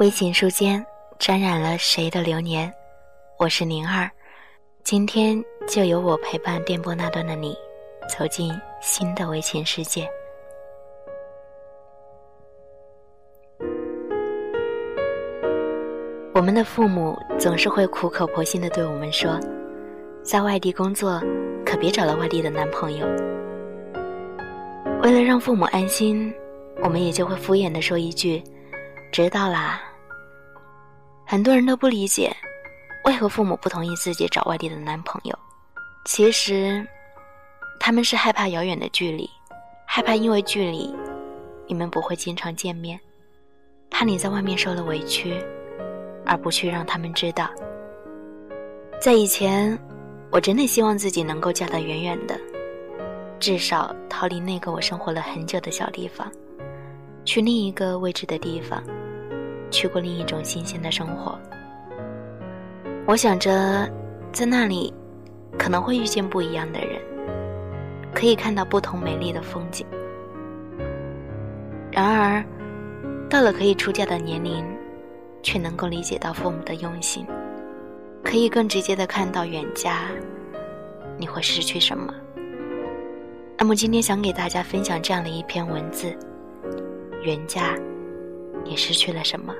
微信书间沾染了谁的流年？我是宁儿，今天就由我陪伴电波那端的你，走进新的微信世界。我们的父母总是会苦口婆心的对我们说，在外地工作，可别找了外地的男朋友。为了让父母安心，我们也就会敷衍的说一句：“知道啦。”很多人都不理解，为何父母不同意自己找外地的男朋友。其实，他们是害怕遥远的距离，害怕因为距离，你们不会经常见面，怕你在外面受了委屈，而不去让他们知道。在以前，我真的希望自己能够嫁得远远的，至少逃离那个我生活了很久的小地方，去另一个未知的地方。去过另一种新鲜的生活，我想着，在那里可能会遇见不一样的人，可以看到不同美丽的风景。然而，到了可以出嫁的年龄，却能够理解到父母的用心，可以更直接的看到远嫁你会失去什么。那么今天想给大家分享这样的一篇文字：远嫁。你失去了什么？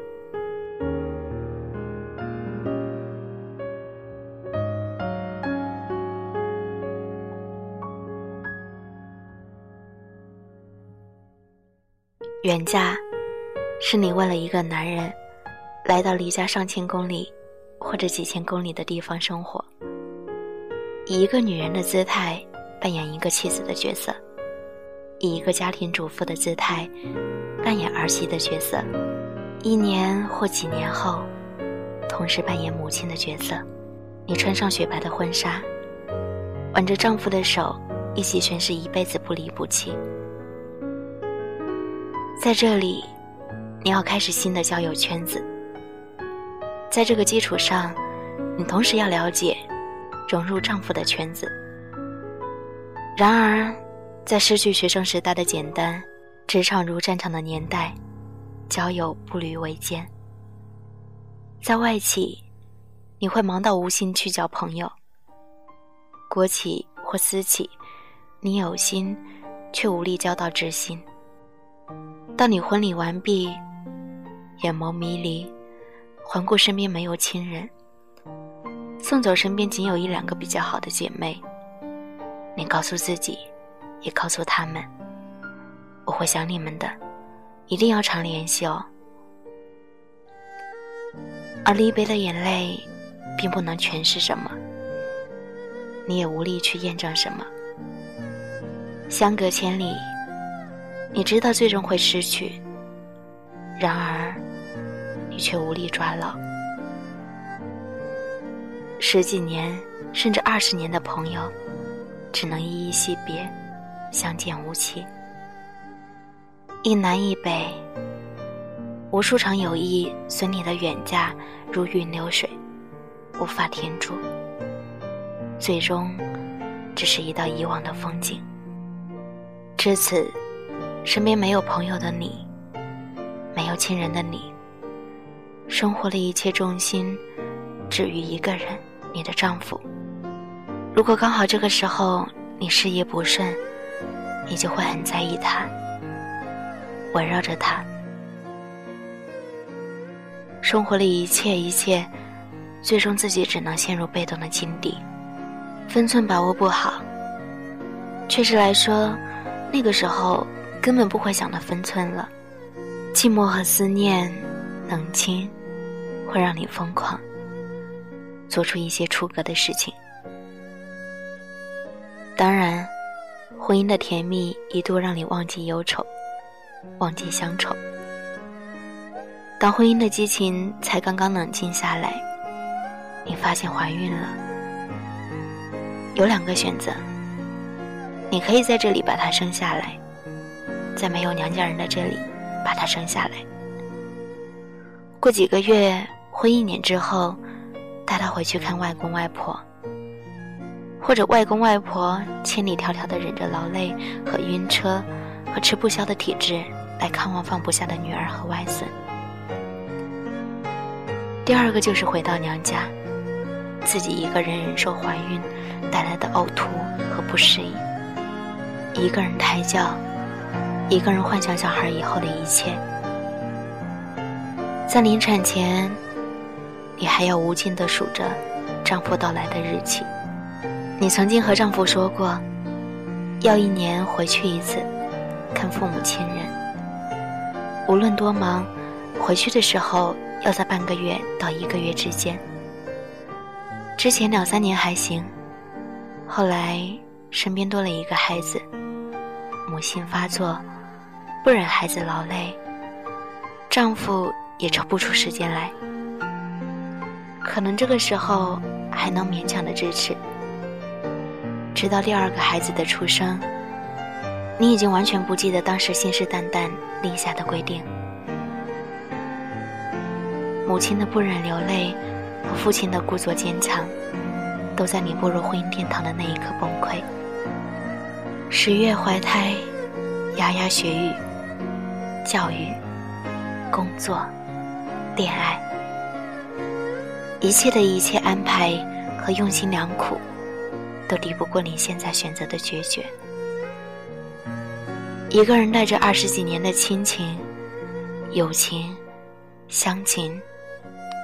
远嫁，是你为了一个男人，来到离家上千公里或者几千公里的地方生活，以一个女人的姿态扮演一个妻子的角色，以一个家庭主妇的姿态。扮演儿媳的角色，一年或几年后，同时扮演母亲的角色。你穿上雪白的婚纱，挽着丈夫的手，一起宣誓一辈子不离不弃。在这里，你要开始新的交友圈子。在这个基础上，你同时要了解，融入丈夫的圈子。然而，在失去学生时代的简单。职场如战场的年代，交友步履维艰。在外企，你会忙到无心去交朋友；国企或私企，你有心，却无力交到知心。当你婚礼完毕，眼眸迷离，环顾身边没有亲人，送走身边仅有一两个比较好的姐妹，你告诉自己，也告诉他们。我会想你们的，一定要常联系哦。而离别的眼泪，并不能诠释什么，你也无力去验证什么。相隔千里，你知道最终会失去，然而你却无力抓牢。十几年甚至二十年的朋友，只能依依惜别，相见无期。一南一北，无数场友谊随你的远嫁如云流水，无法停住，最终只是一道遗忘的风景。至此，身边没有朋友的你，没有亲人的你，生活的一切重心只于一个人，你的丈夫。如果刚好这个时候你事业不顺，你就会很在意他。围绕着他。生活里一切一切，最终自己只能陷入被动的境地，分寸把握不好。确实来说，那个时候根本不会想到分寸了。寂寞和思念，冷清，会让你疯狂，做出一些出格的事情。当然，婚姻的甜蜜一度让你忘记忧愁，忘记乡愁。当婚姻的激情才刚刚冷静下来，你发现怀孕了。有两个选择：你可以在这里把她生下来，在没有娘家人的这里把她生下来。过几个月，婚一年之后，带她回去看外公外婆，或者外公外婆千里迢迢的忍着劳累和晕车和吃不消的体质来看望放不下的女儿和外孙。第二个就是回到娘家，自己一个人忍受怀孕带来的呕吐和不适应，一个人胎教，一个人幻想小孩以后的一切。在临产前，你还要无尽的数着丈夫到来的日期。你曾经和丈夫说过，要一年回去一次，看父母亲人。无论多忙，回去的时候。要在半个月到一个月之间。之前两三年还行，后来身边多了一个孩子，母性发作，不忍孩子劳累，丈夫也抽不出时间来。可能这个时候还能勉强的支持，直到第二个孩子的出生，你已经完全不记得当时信誓旦旦立下的规定。母亲的不忍流泪，和父亲的故作坚强，都在你步入婚姻殿堂的那一刻崩溃。十月怀胎，牙牙学语，教育、工作、恋爱，一切的一切安排和用心良苦，都抵不过你现在选择的决绝。一个人带着二十几年的亲情、友情、乡情。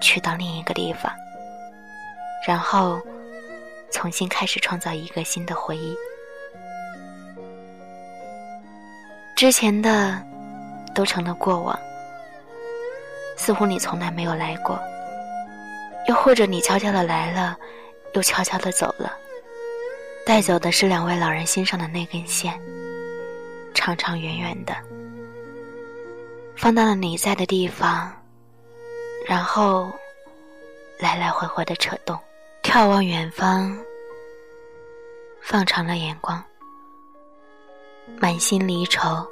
去到另一个地方，然后重新开始创造一个新的回忆。之前的都成了过往，似乎你从来没有来过，又或者你悄悄的来了，又悄悄的走了，带走的是两位老人心上的那根线，长长远远的，放到了你在的地方。然后，来来回回的扯动，眺望远方，放长了眼光，满心离愁，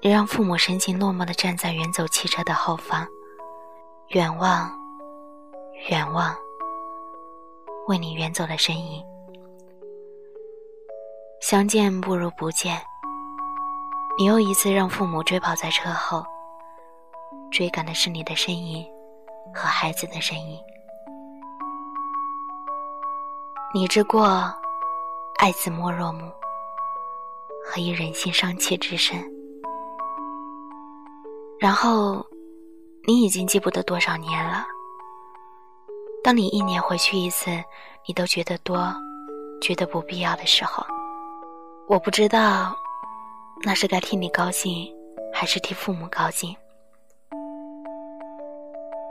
也让父母神情落寞的站在远走汽车的后方，远望，远望，为你远走的身影。相见不如不见，你又一次让父母追跑在车后。追赶的是你的身影和孩子的身影。你之过，爱子莫若母，何以忍心伤妾之身？然后，你已经记不得多少年了。当你一年回去一次，你都觉得多，觉得不必要的时候，我不知道，那是该替你高兴，还是替父母高兴？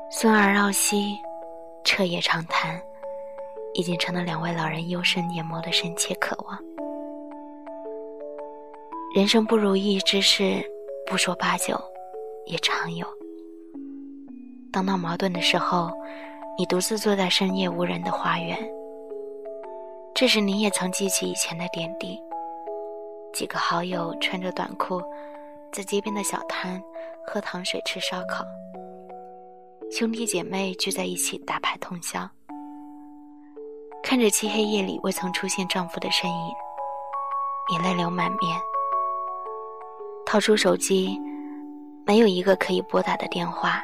孙儿绕膝，彻夜长谈，已经成了两位老人幽深眼眸的深切渴望。人生不如意之事，不说八九，也常有。当闹矛盾的时候，你独自坐在深夜无人的花园。这时，你也曾记起以前的点滴：几个好友穿着短裤，在街边的小摊喝糖水、吃烧烤。兄弟姐妹聚在一起打牌通宵，看着漆黑夜里未曾出现丈夫的身影，你泪流满面。掏出手机，没有一个可以拨打的电话。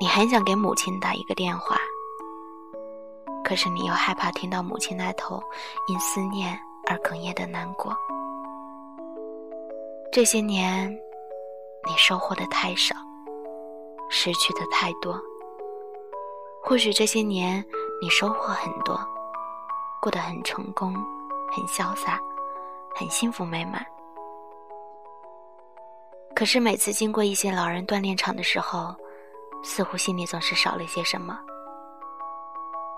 你很想给母亲打一个电话，可是你又害怕听到母亲那头因思念而哽咽的难过。这些年，你收获的太少，失去的太多。或许这些年你收获很多，过得很成功，很潇洒，很幸福美满。可是每次经过一些老人锻炼场的时候，似乎心里总是少了些什么。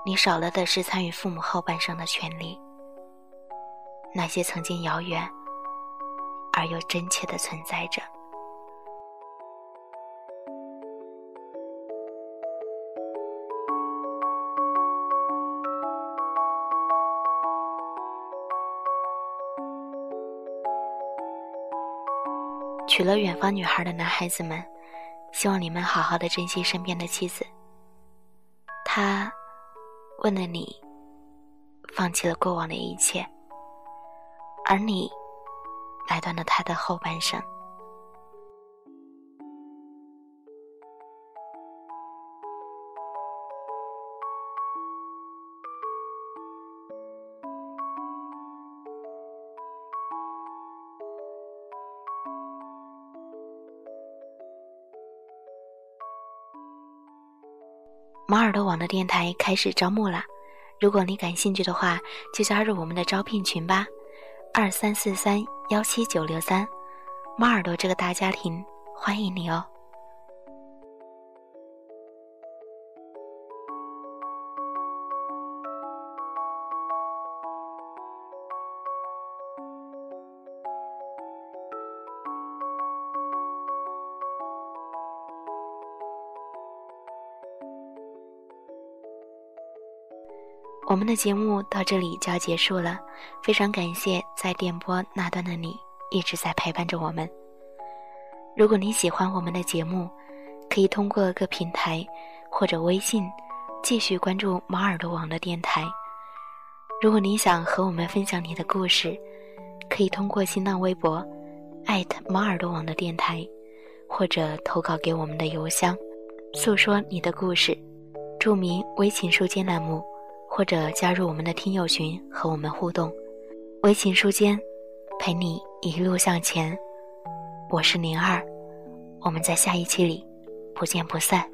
你少了的是参与父母后半生的权利，那些曾经遥远而又真切的存在着。娶了远方女孩的男孩子们，希望你们好好的珍惜身边的妻子。他问了你，放弃了过往的一切，而你来断了他的后半生。马耳朵网的电台开始招募了，如果你感兴趣的话，就加入我们的招聘群吧，二三四三幺七九六三，猫耳朵这个大家庭欢迎你哦。我们的节目到这里就要结束了，非常感谢在电波那端的你一直在陪伴着我们。如果你喜欢我们的节目，可以通过各平台或者微信继续关注猫耳朵网的电台。如果你想和我们分享你的故事，可以通过新浪微博艾特猫耳朵网的电台，或者投稿给我们的邮箱，诉说你的故事，注明“微情书间”栏目。或者加入我们的听友群和我们互动，微情书间，陪你一路向前。我是灵儿，我们在下一期里不见不散。